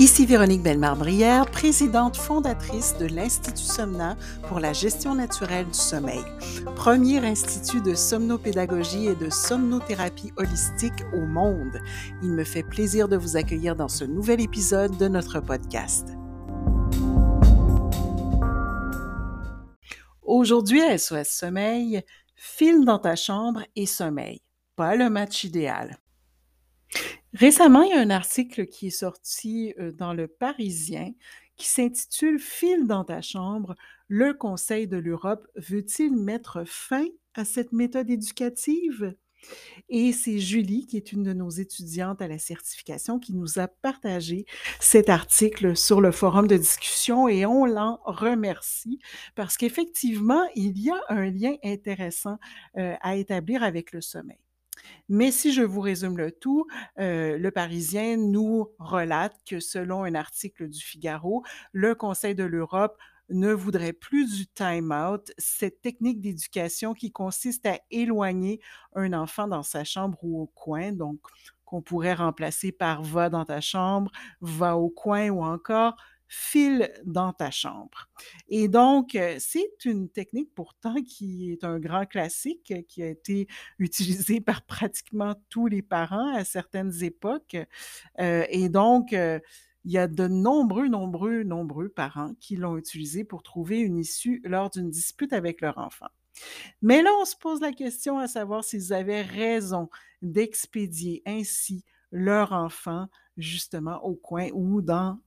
Ici Véronique Bellemare-Brière, présidente fondatrice de l'Institut Somna pour la gestion naturelle du sommeil, premier institut de somnopédagogie et de somnothérapie holistique au monde. Il me fait plaisir de vous accueillir dans ce nouvel épisode de notre podcast. Aujourd'hui à SOS Sommeil, file dans ta chambre et sommeil. Pas le match idéal. Récemment, il y a un article qui est sorti euh, dans Le Parisien qui s'intitule File dans ta chambre, le Conseil de l'Europe veut-il mettre fin à cette méthode éducative? Et c'est Julie, qui est une de nos étudiantes à la certification, qui nous a partagé cet article sur le forum de discussion et on l'en remercie parce qu'effectivement, il y a un lien intéressant euh, à établir avec le sommeil. Mais si je vous résume le tout, euh, le Parisien nous relate que selon un article du Figaro, le Conseil de l'Europe ne voudrait plus du time-out, cette technique d'éducation qui consiste à éloigner un enfant dans sa chambre ou au coin, donc qu'on pourrait remplacer par va dans ta chambre, va au coin ou encore file dans ta chambre. Et donc, euh, c'est une technique pourtant qui est un grand classique euh, qui a été utilisé par pratiquement tous les parents à certaines époques. Euh, et donc, il y a de nombreux, nombreux, nombreux parents qui l'ont utilisé pour trouver une issue lors d'une dispute avec leur enfant. Mais là, on se pose la question à savoir s'ils avaient raison d'expédier ainsi leur enfant justement au coin ou dans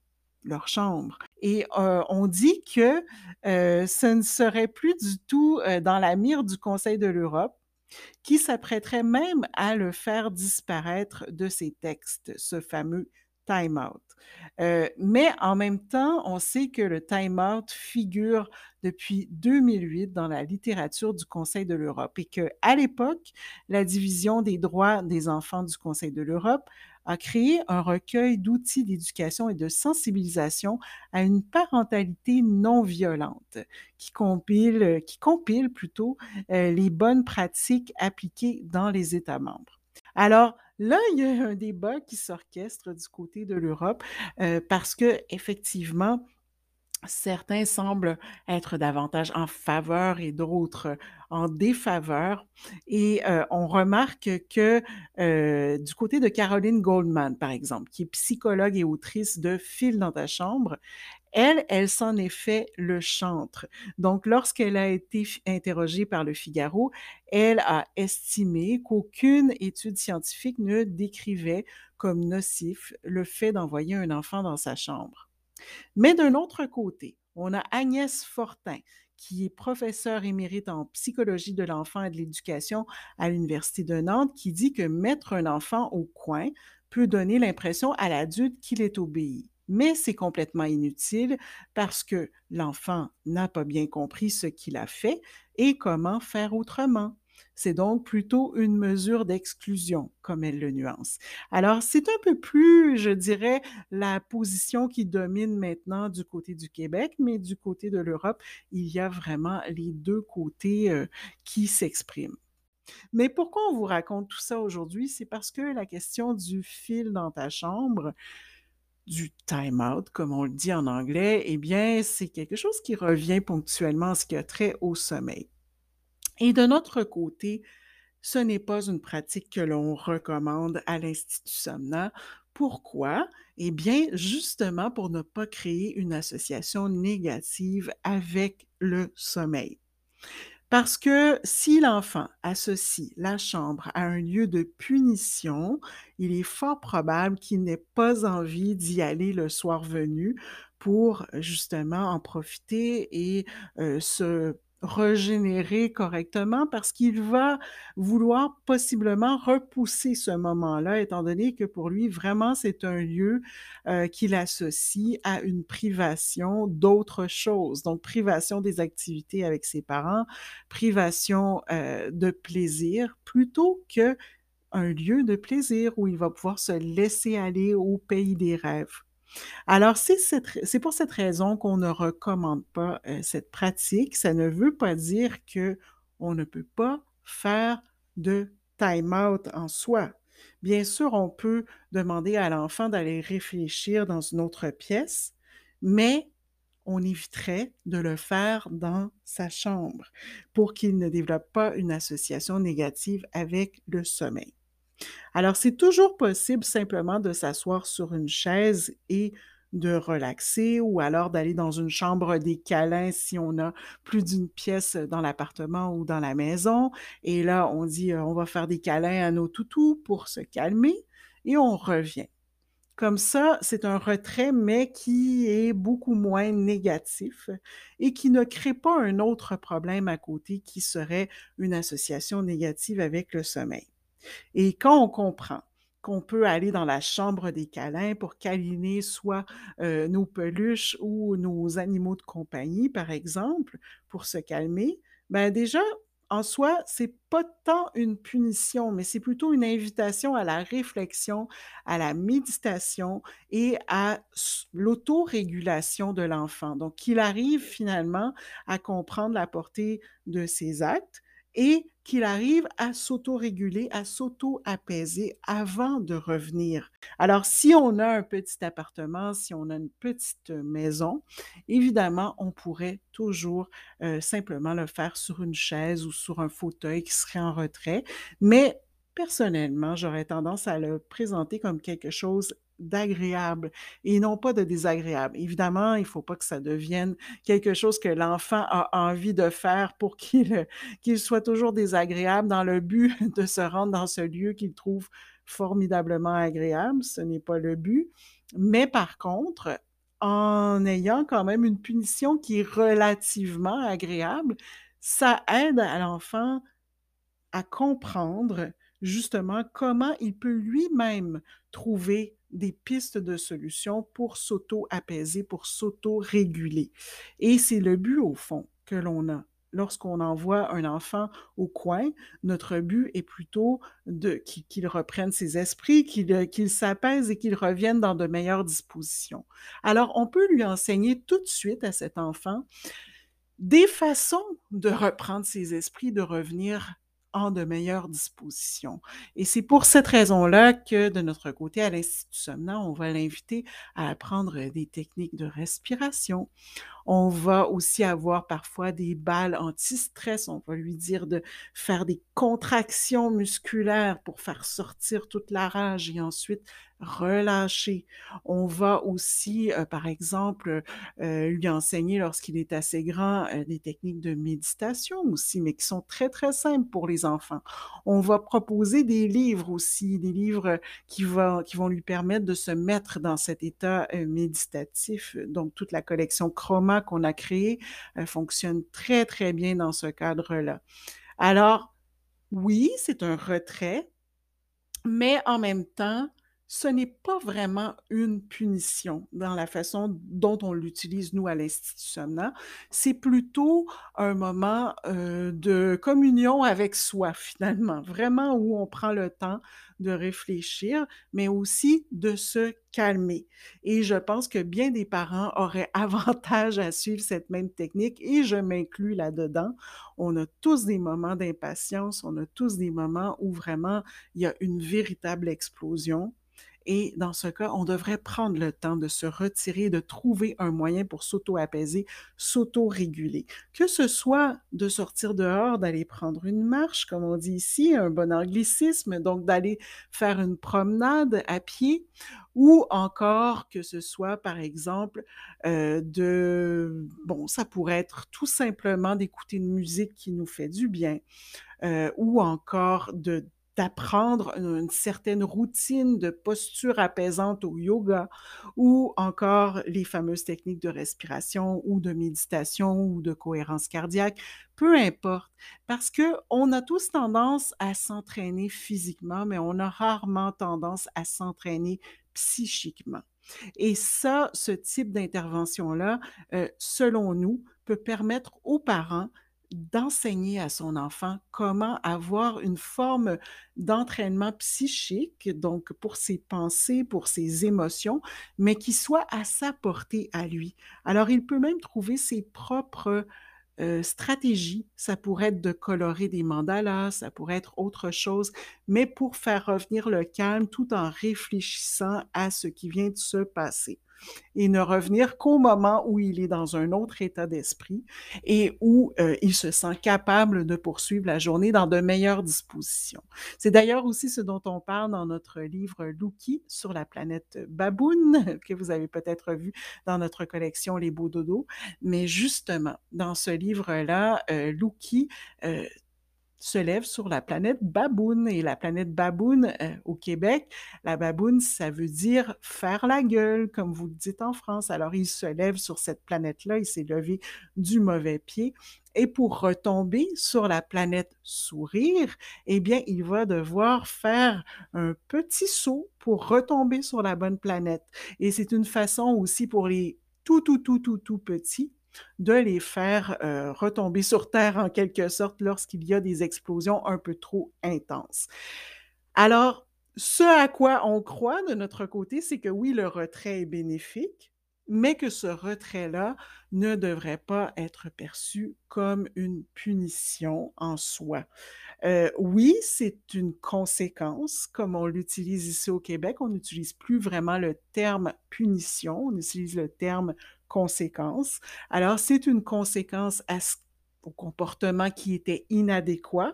leur chambre. Et on dit que ce ne serait plus du tout dans la mire du Conseil de l'Europe, qui s'apprêterait même à le faire disparaître de ses textes, ce fameux time out. mais en même temps, on sait que le time out figure depuis 2008 dans la littérature du Conseil de l'Europe et que à l'époque, la division des droits des enfants du Conseil de l'Europe a créé un recueil d'outils d'éducation et de sensibilisation à une parentalité non violente qui compile, qui compile plutôt euh, les bonnes pratiques appliquées dans les États membres. Alors, Là, il y a un débat qui s'orchestre du côté de l'Europe euh, parce que effectivement, certains semblent être davantage en faveur et d'autres en défaveur. Et euh, on remarque que euh, du côté de Caroline Goldman, par exemple, qui est psychologue et autrice de Fil dans ta chambre, elle, elle s'en est fait le chantre. Donc, lorsqu'elle a été interrogée par le Figaro, elle a estimé qu'aucune étude scientifique ne décrivait comme nocif le fait d'envoyer un enfant dans sa chambre. Mais d'un autre côté, on a Agnès Fortin, qui est professeure émérite en psychologie de l'enfant et de l'éducation à l'Université de Nantes, qui dit que mettre un enfant au coin peut donner l'impression à l'adulte qu'il est obéi. Mais c'est complètement inutile parce que l'enfant n'a pas bien compris ce qu'il a fait et comment faire autrement. C'est donc plutôt une mesure d'exclusion, comme elle le nuance. Alors, c'est un peu plus, je dirais, la position qui domine maintenant du côté du Québec, mais du côté de l'Europe, il y a vraiment les deux côtés euh, qui s'expriment. Mais pourquoi on vous raconte tout ça aujourd'hui? C'est parce que la question du fil dans ta chambre, du time out, comme on le dit en anglais, eh bien, c'est quelque chose qui revient ponctuellement en ce qui a trait au sommeil. Et de notre côté, ce n'est pas une pratique que l'on recommande à l'Institut. Pourquoi? Eh bien, justement pour ne pas créer une association négative avec le sommeil. Parce que si l'enfant associe la chambre à un lieu de punition, il est fort probable qu'il n'ait pas envie d'y aller le soir venu pour justement en profiter et euh, se régénérer correctement parce qu'il va vouloir possiblement repousser ce moment-là, étant donné que pour lui, vraiment, c'est un lieu euh, qu'il associe à une privation d'autres choses. Donc, privation des activités avec ses parents, privation euh, de plaisir, plutôt que un lieu de plaisir où il va pouvoir se laisser aller au pays des rêves. Alors, c'est pour cette raison qu'on ne recommande pas cette pratique. Ça ne veut pas dire qu'on ne peut pas faire de time-out en soi. Bien sûr, on peut demander à l'enfant d'aller réfléchir dans une autre pièce, mais on éviterait de le faire dans sa chambre pour qu'il ne développe pas une association négative avec le sommeil. Alors, c'est toujours possible simplement de s'asseoir sur une chaise et de relaxer ou alors d'aller dans une chambre des câlins si on a plus d'une pièce dans l'appartement ou dans la maison. Et là, on dit, euh, on va faire des câlins à nos toutous pour se calmer et on revient. Comme ça, c'est un retrait, mais qui est beaucoup moins négatif et qui ne crée pas un autre problème à côté qui serait une association négative avec le sommeil. Et quand on comprend qu'on peut aller dans la chambre des câlins pour câliner soit euh, nos peluches ou nos animaux de compagnie, par exemple, pour se calmer, ben déjà, en soi, c'est pas tant une punition, mais c'est plutôt une invitation à la réflexion, à la méditation et à l'autorégulation de l'enfant. Donc, qu'il arrive finalement à comprendre la portée de ses actes et qu'il arrive à s'auto-réguler, à s'auto-apaiser avant de revenir. Alors, si on a un petit appartement, si on a une petite maison, évidemment, on pourrait toujours euh, simplement le faire sur une chaise ou sur un fauteuil qui serait en retrait. Mais personnellement, j'aurais tendance à le présenter comme quelque chose d'agréable et non pas de désagréable. Évidemment, il ne faut pas que ça devienne quelque chose que l'enfant a envie de faire pour qu'il soit toujours désagréable dans le but de se rendre dans ce lieu qu'il trouve formidablement agréable. Ce n'est pas le but. Mais par contre, en ayant quand même une punition qui est relativement agréable, ça aide à l'enfant à comprendre justement comment il peut lui-même trouver des pistes de solutions pour s'auto-apaiser, pour s'auto-réguler. Et c'est le but, au fond, que l'on a. Lorsqu'on envoie un enfant au coin, notre but est plutôt de qu'il reprenne ses esprits, qu'il s'apaise et qu'il revienne dans de meilleures dispositions. Alors, on peut lui enseigner tout de suite à cet enfant des façons de reprendre ses esprits, de revenir en de meilleures dispositions. Et c'est pour cette raison-là que de notre côté, à l'Institut Somnant, on va l'inviter à apprendre des techniques de respiration. On va aussi avoir parfois des balles anti-stress. On va lui dire de faire des contractions musculaires pour faire sortir toute la rage et ensuite relâcher. On va aussi, euh, par exemple, euh, lui enseigner lorsqu'il est assez grand euh, des techniques de méditation aussi, mais qui sont très, très simples pour les enfants. On va proposer des livres aussi, des livres qui, qui vont lui permettre de se mettre dans cet état méditatif. Donc, toute la collection Chroma qu'on a créé euh, fonctionne très, très bien dans ce cadre-là. Alors, oui, c'est un retrait, mais en même temps, ce n'est pas vraiment une punition dans la façon dont on l'utilise, nous, à l'Institut C'est plutôt un moment euh, de communion avec soi, finalement, vraiment où on prend le temps de réfléchir, mais aussi de se calmer. Et je pense que bien des parents auraient avantage à suivre cette même technique et je m'inclus là-dedans. On a tous des moments d'impatience, on a tous des moments où vraiment il y a une véritable explosion et dans ce cas, on devrait prendre le temps de se retirer, de trouver un moyen pour s'auto-apaiser, s'auto-réguler. Que ce soit de sortir dehors, d'aller prendre une marche, comme on dit ici, un bon anglicisme, donc d'aller faire une promenade à pied, ou encore que ce soit, par exemple, euh, de, bon, ça pourrait être tout simplement d'écouter une musique qui nous fait du bien, euh, ou encore de d'apprendre une, certaine routine de posture apaisante au yoga ou encore les fameuses techniques de respiration ou de méditation ou de cohérence cardiaque, peu importe, parce que on a tous tendance à s'entraîner physiquement, mais on a rarement tendance à s'entraîner psychiquement. Et ça, ce type d'intervention-là, euh, selon nous, peut permettre aux parents d'enseigner à son enfant comment avoir une forme d'entraînement psychique, donc pour ses pensées, pour ses émotions, mais qui soit à sa portée à lui. Alors, il peut même trouver ses propres euh, stratégie. Ça pourrait être de colorer des mandalas, ça pourrait être autre chose, mais pour faire revenir le calme tout en réfléchissant à ce qui vient de se passer et ne revenir qu'au moment où il est dans un autre état d'esprit et où euh, il se sent capable de poursuivre la journée dans de meilleures dispositions. C'est d'ailleurs aussi ce dont on parle dans notre livre Luki sur la planète Baboune, que vous avez peut-être vu dans notre collection Les Beaux Dodos. Mais justement, dans ce livre-là, euh, euh, se lève sur la planète Baboune. Et la planète Baboune euh, au Québec, la Baboune, ça veut dire faire la gueule, comme vous le dites en France. Alors, il se lève sur cette planète-là, il s'est levé du mauvais pied. Et pour retomber sur la planète sourire, eh bien, il va devoir faire un petit saut pour retomber sur la bonne planète. Et c'est une façon aussi pour les tout, tout, tout, tout, tout petits de les faire euh, retomber sur Terre en quelque sorte lorsqu'il y a des explosions un peu trop intenses. Alors, ce à quoi on croit de notre côté, c'est que oui, le retrait est bénéfique, mais que ce retrait-là ne devrait pas être perçu comme une punition en soi. Euh, oui, c'est une conséquence, comme on l'utilise ici au Québec, on n'utilise plus vraiment le terme punition, on utilise le terme conséquence. Alors, c'est une conséquence au comportement qui était inadéquat,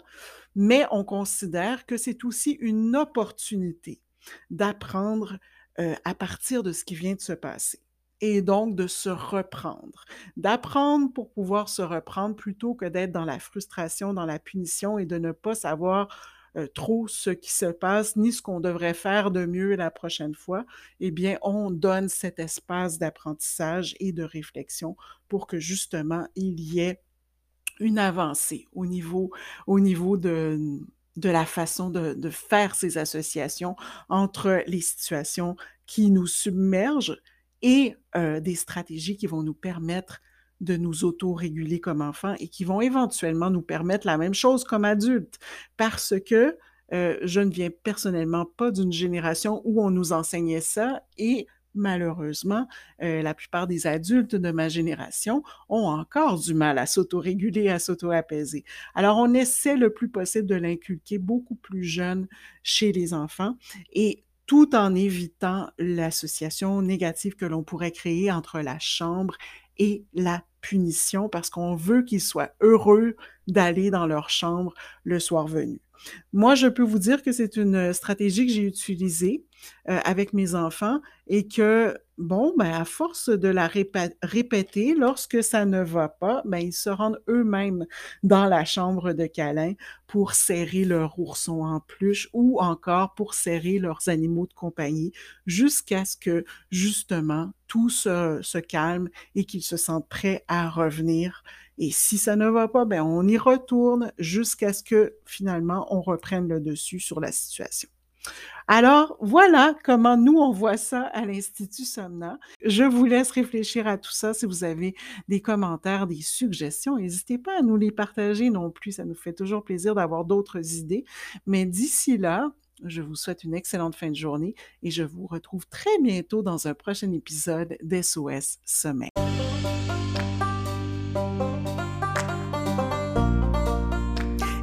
mais on considère que c'est aussi une opportunité d'apprendre euh, à partir de ce qui vient de se passer et donc de se reprendre, d'apprendre pour pouvoir se reprendre plutôt que d'être dans la frustration, dans la punition et de ne pas savoir euh, trop ce qui se passe, ni ce qu'on devrait faire de mieux la prochaine fois, eh bien, on donne cet espace d'apprentissage et de réflexion pour que justement il y ait une avancée au niveau, au niveau de, la façon de, de faire ces associations entre les situations qui nous submergent et euh, des stratégies qui vont nous permettre de nous auto-réguler comme enfants et qui vont éventuellement nous permettre la même chose comme adultes. Parce que euh, je ne viens personnellement pas d'une génération où on nous enseignait ça et malheureusement, euh, la plupart des adultes de ma génération ont encore du mal à s'auto-réguler, à s'auto-apaiser. Alors, on essaie le plus possible de l'inculquer beaucoup plus jeune chez les enfants et tout en évitant l'association négative que l'on pourrait créer entre la chambre et la punition parce qu'on veut qu'ils soient heureux d'aller dans leur chambre le soir venu. Moi, je peux vous dire que c'est une stratégie que j'ai utilisée euh, avec mes enfants et que, bon, ben, à force de la répéter, lorsque ça ne va pas, ben, ils se rendent eux-mêmes dans la chambre de câlin pour serrer leur ourson en peluche ou encore pour serrer leurs animaux de compagnie jusqu'à ce que, justement, tout se calme et qu'ils se sentent prêts à revenir et si ça ne va pas, ben on y retourne jusqu'à ce que finalement on reprenne le dessus sur la situation. Alors, voilà comment nous, on voit ça à l'Institut Somna. Je vous laisse réfléchir à tout ça. Si vous avez des commentaires, des suggestions, n'hésitez pas à nous les partager non plus. Ça nous fait toujours plaisir d'avoir d'autres idées. Mais d'ici là, je vous souhaite une excellente fin de journée et je vous retrouve très bientôt dans un prochain épisode d'SOS Sommeil.